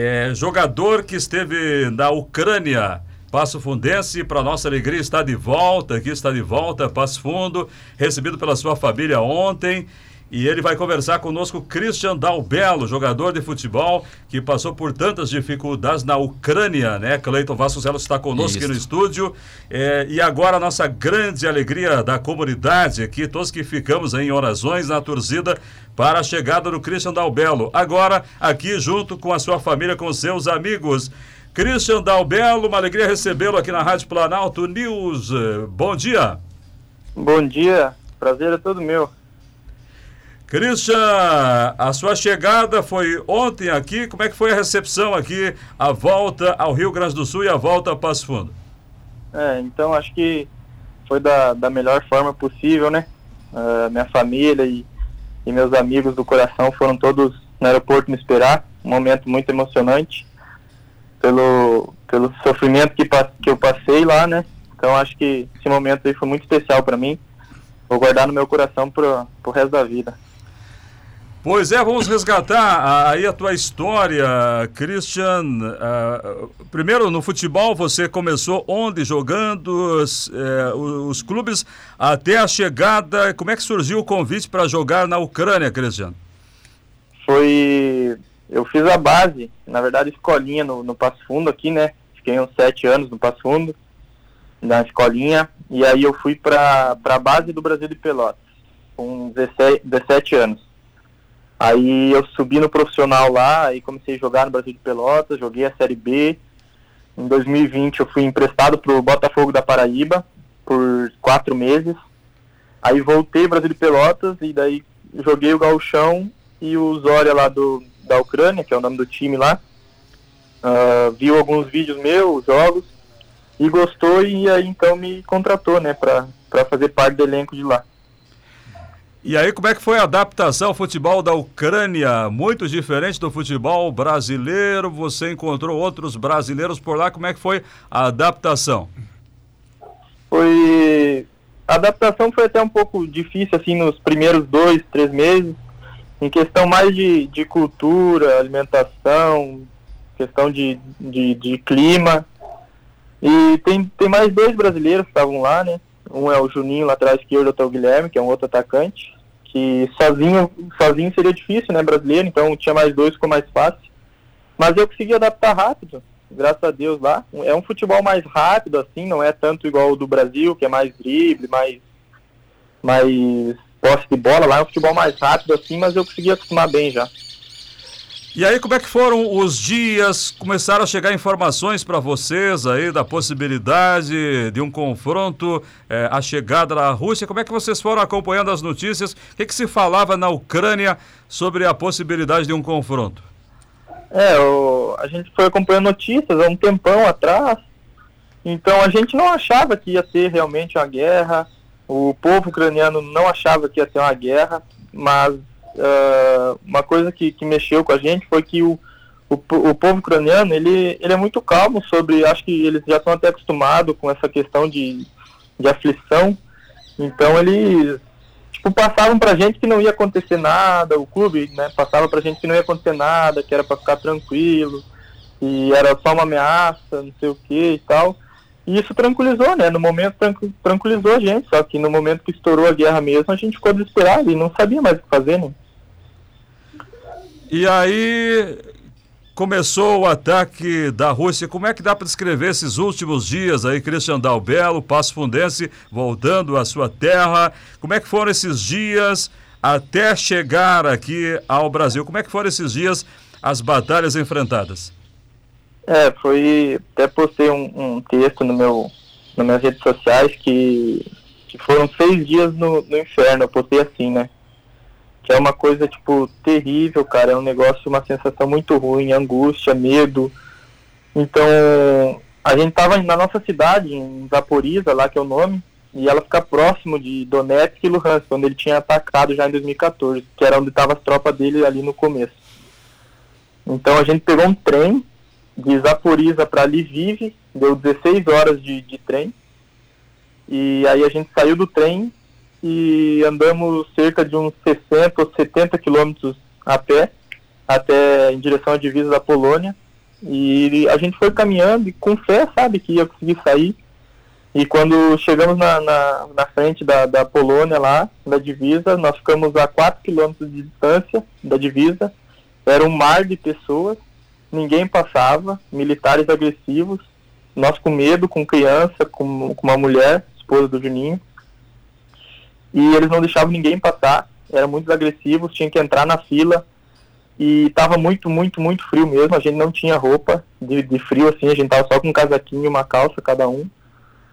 é, jogador que esteve na Ucrânia. Passo Fundense, para nossa alegria, está de volta, aqui está de volta, Passo Fundo, recebido pela sua família ontem. E ele vai conversar conosco, Christian Dalbello, jogador de futebol que passou por tantas dificuldades na Ucrânia, né? Cleiton Vasconcelos está conosco Isso. aqui no estúdio. É, e agora a nossa grande alegria da comunidade aqui, todos que ficamos em orações na torcida para a chegada do Christian Dalbello. Agora, aqui junto com a sua família, com seus amigos. Christian Dalbello, uma alegria recebê-lo aqui na Rádio Planalto News. Bom dia. Bom dia, prazer é todo meu. Christian, a sua chegada foi ontem aqui. Como é que foi a recepção aqui, a volta ao Rio Grande do Sul e a volta a Passo Fundo? É, então acho que foi da, da melhor forma possível, né? Uh, minha família e, e meus amigos do coração foram todos no aeroporto me esperar. Um momento muito emocionante pelo, pelo sofrimento que, que eu passei lá, né? Então acho que esse momento aí foi muito especial para mim. Vou guardar no meu coração pro, pro resto da vida. Pois é, vamos resgatar aí a tua história, Christian. Uh, primeiro, no futebol, você começou onde jogando os, uh, os, clubes até a chegada. Como é que surgiu o convite para jogar na Ucrânia, Christian? Foi. Eu fiz a base, na verdade, escolinha no, no Passo Fundo aqui, né? Fiquei uns sete anos no Passo Fundo, na escolinha, e aí eu fui para a base do Brasil de Pelotas, com 17, 17 anos. Aí eu subi no profissional lá e comecei a jogar no Brasil de Pelotas, joguei a Série B. Em 2020 eu fui emprestado para o Botafogo da Paraíba por quatro meses. Aí voltei ao Brasil de Pelotas e daí joguei o Gauchão e o Zória lá do, da Ucrânia, que é o nome do time lá. Uh, viu alguns vídeos meus, jogos, e gostou e aí então me contratou, né, para fazer parte do elenco de lá. E aí, como é que foi a adaptação ao futebol da Ucrânia? Muito diferente do futebol brasileiro. Você encontrou outros brasileiros por lá. Como é que foi a adaptação? Foi. A adaptação foi até um pouco difícil, assim, nos primeiros dois, três meses. Em questão mais de, de cultura, alimentação, questão de, de, de clima. E tem, tem mais dois brasileiros que estavam lá, né? Um é o Juninho lá atrás esquerdo, outro é o Guilherme, que é um outro atacante. Que sozinho, sozinho seria difícil, né, brasileiro, então tinha mais dois, ficou mais fácil. Mas eu consegui adaptar rápido, graças a Deus lá. É um futebol mais rápido, assim, não é tanto igual o do Brasil, que é mais drible, mais, mais posse de bola. Lá é um futebol mais rápido, assim, mas eu consegui acostumar bem já. E aí, como é que foram os dias? Começaram a chegar informações para vocês aí da possibilidade de um confronto, é, a chegada da Rússia. Como é que vocês foram acompanhando as notícias? O que, que se falava na Ucrânia sobre a possibilidade de um confronto? É, o, a gente foi acompanhando notícias há um tempão atrás. Então a gente não achava que ia ter realmente uma guerra. O povo ucraniano não achava que ia ter uma guerra, mas uh, uma coisa que, que mexeu com a gente foi que o, o, o povo ucraniano, ele, ele é muito calmo sobre, acho que eles já estão até acostumados com essa questão de, de aflição, então eles tipo, passavam pra gente que não ia acontecer nada, o clube, né, passava pra gente que não ia acontecer nada, que era para ficar tranquilo, e era só uma ameaça, não sei o que e tal. E isso tranquilizou, né? No momento tranquilizou a gente, só que no momento que estourou a guerra mesmo, a gente ficou desesperado e não sabia mais o que fazer, né? E aí começou o ataque da Rússia. Como é que dá para descrever esses últimos dias aí, Cristian Dalbelo, Passo Fundense, voltando à sua terra? Como é que foram esses dias até chegar aqui ao Brasil? Como é que foram esses dias, as batalhas enfrentadas? É, foi. Até postei um, um texto no meu, nas minhas redes sociais que, que foram seis dias no, no inferno. Eu postei assim, né? Que é uma coisa, tipo, terrível, cara, é um negócio, uma sensação muito ruim, angústia, medo. Então, a gente tava na nossa cidade, em Zaporiza, lá que é o nome, e ela fica próximo de Donetsk e Luhansk, onde ele tinha atacado já em 2014, que era onde estavam as tropas dele ali no começo. Então a gente pegou um trem de Zaporiza para Lviv, deu 16 horas de, de trem, e aí a gente saiu do trem e andamos cerca de uns 60 ou 70 quilômetros a pé até em direção à divisa da Polônia. E a gente foi caminhando e com fé, sabe, que ia conseguir sair. E quando chegamos na, na, na frente da, da Polônia lá, da divisa, nós ficamos a 4 quilômetros de distância da divisa. Era um mar de pessoas, ninguém passava, militares agressivos, nós com medo, com criança, com, com uma mulher, esposa do Juninho. E eles não deixavam ninguém passar, eram muito agressivos, tinha que entrar na fila, e estava muito, muito, muito frio mesmo. A gente não tinha roupa de, de frio assim, a gente tava só com um casaquinho e uma calça cada um.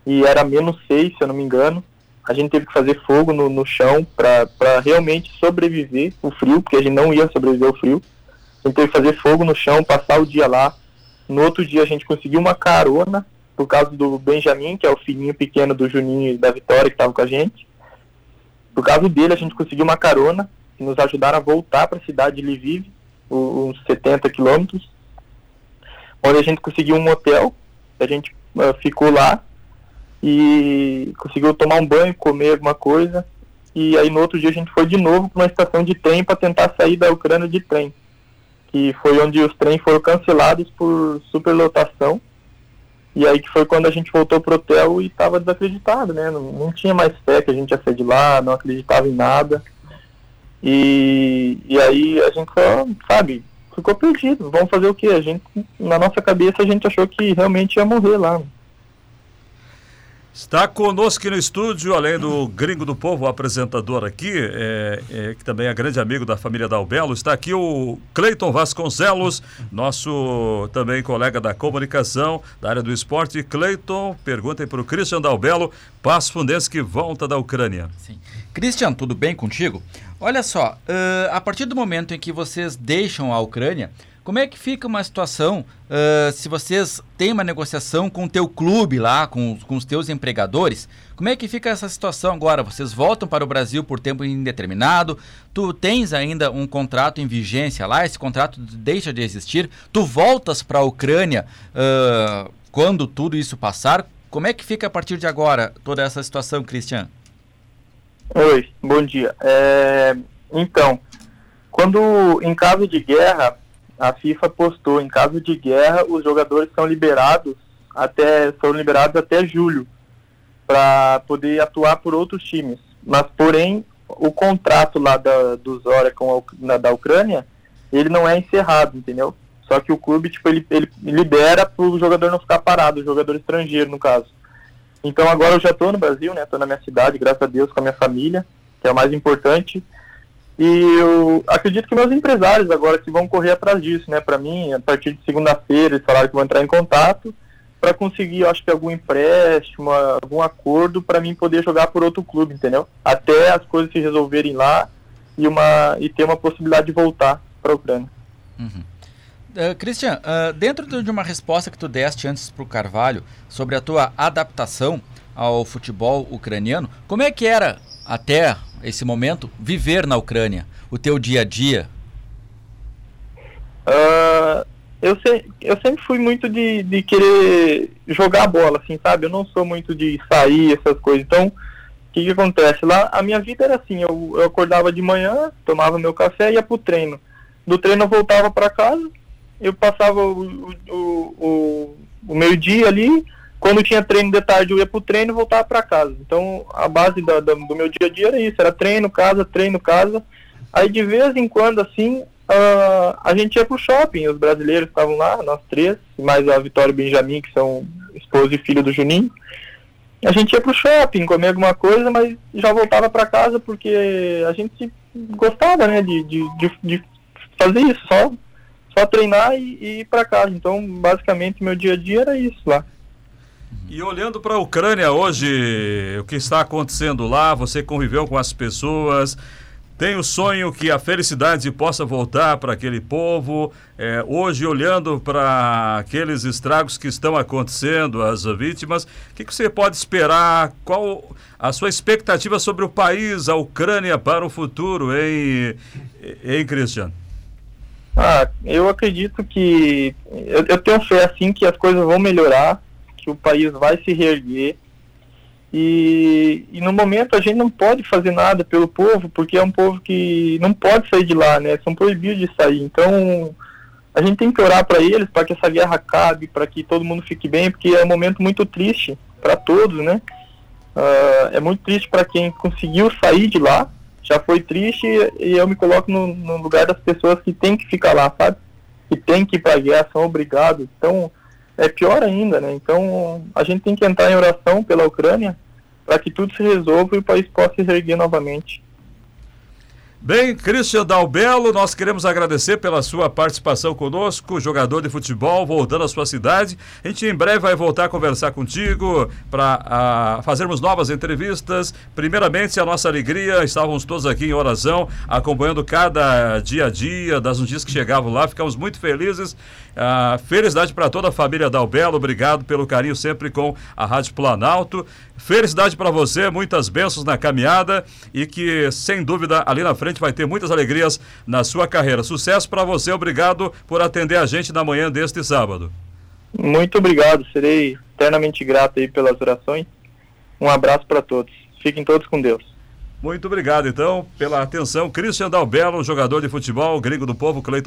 E era menos seis, se eu não me engano. A gente teve que fazer fogo no, no chão para realmente sobreviver o frio, porque a gente não ia sobreviver ao frio. A gente teve que fazer fogo no chão, passar o dia lá. No outro dia a gente conseguiu uma carona, por causa do Benjamin, que é o filhinho pequeno do Juninho e da Vitória que estava com a gente. Por causa dele a gente conseguiu uma carona, que nos ajudaram a voltar para a cidade de Lviv uns 70 quilômetros, onde a gente conseguiu um hotel, a gente uh, ficou lá e conseguiu tomar um banho, comer alguma coisa, e aí no outro dia a gente foi de novo para uma estação de trem para tentar sair da Ucrânia de trem, que foi onde os trens foram cancelados por superlotação, e aí que foi quando a gente voltou pro hotel e estava desacreditado, né? Não, não tinha mais fé que a gente ia sair de lá, não acreditava em nada. E, e aí a gente só, sabe, ficou perdido. Vamos fazer o que? A gente, na nossa cabeça, a gente achou que realmente ia morrer lá. Está conosco no estúdio, além do Gringo do Povo, o apresentador aqui, é, é, que também é grande amigo da família Dalbelo, está aqui o Cleiton Vasconcelos, nosso também colega da comunicação, da área do esporte. Cleiton, perguntem para o Christian Dalbelo, Passo Fundense que volta da Ucrânia. Sim. Christian, tudo bem contigo? Olha só, uh, a partir do momento em que vocês deixam a Ucrânia, como é que fica uma situação uh, se vocês têm uma negociação com o teu clube lá, com, com os teus empregadores? Como é que fica essa situação agora? Vocês voltam para o Brasil por tempo indeterminado? Tu tens ainda um contrato em vigência lá? Esse contrato deixa de existir? Tu voltas para a Ucrânia uh, quando tudo isso passar? Como é que fica a partir de agora toda essa situação, Cristian? Oi, bom dia. É, então, quando em caso de guerra, a FIFA postou, em caso de guerra, os jogadores são liberados até são liberados até julho para poder atuar por outros times. Mas porém, o contrato lá da, do Zora com a, da Ucrânia, ele não é encerrado, entendeu? Só que o clube, tipo, ele, ele libera para o jogador não ficar parado, o jogador estrangeiro, no caso. Então agora eu já estou no Brasil, né? Estou na minha cidade, graças a Deus, com a minha família, que é o mais importante. E eu acredito que meus empresários agora que vão correr atrás disso, né? Para mim, a partir de segunda-feira, eles falaram que vão entrar em contato para conseguir, acho que algum empréstimo, algum acordo para mim poder jogar por outro clube, entendeu? Até as coisas se resolverem lá e uma e ter uma possibilidade de voltar para a Ucrânia. Uhum. Uh, Christian, uh, dentro de uma resposta que tu deste antes para o Carvalho sobre a tua adaptação ao futebol ucraniano, como é que era até esse momento viver na Ucrânia, o teu dia a dia? Uh, eu, se, eu sempre fui muito de, de querer jogar bola, assim, sabe? Eu não sou muito de sair, essas coisas. Então, o que, que acontece? Lá, a minha vida era assim, eu, eu acordava de manhã, tomava meu café e ia pro treino. Do treino eu voltava para casa, eu passava o, o, o, o meio-dia ali, quando tinha treino de tarde eu ia pro treino e voltava para casa. Então a base da, da, do meu dia a dia era isso, era treino, casa, treino, casa. Aí de vez em quando, assim, uh, a gente ia pro shopping, os brasileiros estavam lá, nós três, mais a Vitória e Benjamin, que são esposo e filho do Juninho. A gente ia pro shopping, comer alguma coisa, mas já voltava para casa porque a gente gostava, né, de, de, de, de fazer isso, só só treinar e, e ir para casa. Então, basicamente, meu dia a dia era isso lá. E olhando para a Ucrânia hoje, o que está acontecendo lá, você conviveu com as pessoas, tem o sonho que a felicidade possa voltar para aquele povo. É, hoje, olhando para aqueles estragos que estão acontecendo, as vítimas, o que, que, você pode esperar? Qual a sua expectativa sobre o país, a Ucrânia, para o futuro, hein, hein Cristiano? Ah, eu acredito que. Eu, eu, tenho fé, assim, que as coisas vão melhorar, que o país vai se reerguer. E, e no momento a gente não pode fazer nada pelo povo, porque é um povo que não pode sair de lá, né? São proibidos de sair. Então, a gente tem que orar para eles, para que essa guerra acabe, para que todo mundo fique bem, porque é um momento muito triste para todos, né? Uh, é muito triste para quem conseguiu sair de lá, já foi triste e eu me coloco no, no, lugar das pessoas que tem que ficar lá, sabe? Que tem que ir para a guerra, são obrigados. Então, é pior ainda, né? Então, a gente tem que entrar em oração pela Ucrânia para que tudo se resolva e o país possa se erguer novamente. Bem, Christian Dalbelo, nós queremos agradecer pela sua participação conosco, jogador de futebol, voltando à sua cidade. A gente em breve vai voltar a conversar contigo para fazermos novas entrevistas. Primeiramente, a nossa alegria, estávamos todos aqui em oração, acompanhando cada dia a dia das notícias que chegavam lá, ficamos muito felizes. Uh, felicidade para toda a família Dalbelo, obrigado pelo carinho sempre com a Rádio Planalto. Felicidade para você, muitas bênçãos na caminhada e que, sem dúvida, ali na frente vai ter muitas alegrias na sua carreira. Sucesso para você, obrigado por atender a gente na manhã deste sábado. Muito obrigado, serei eternamente grato aí pelas orações. Um abraço para todos. Fiquem todos com Deus. Muito obrigado, então, pela atenção. Christian Dalbelo, jogador de futebol, gringo do povo, Cleiton.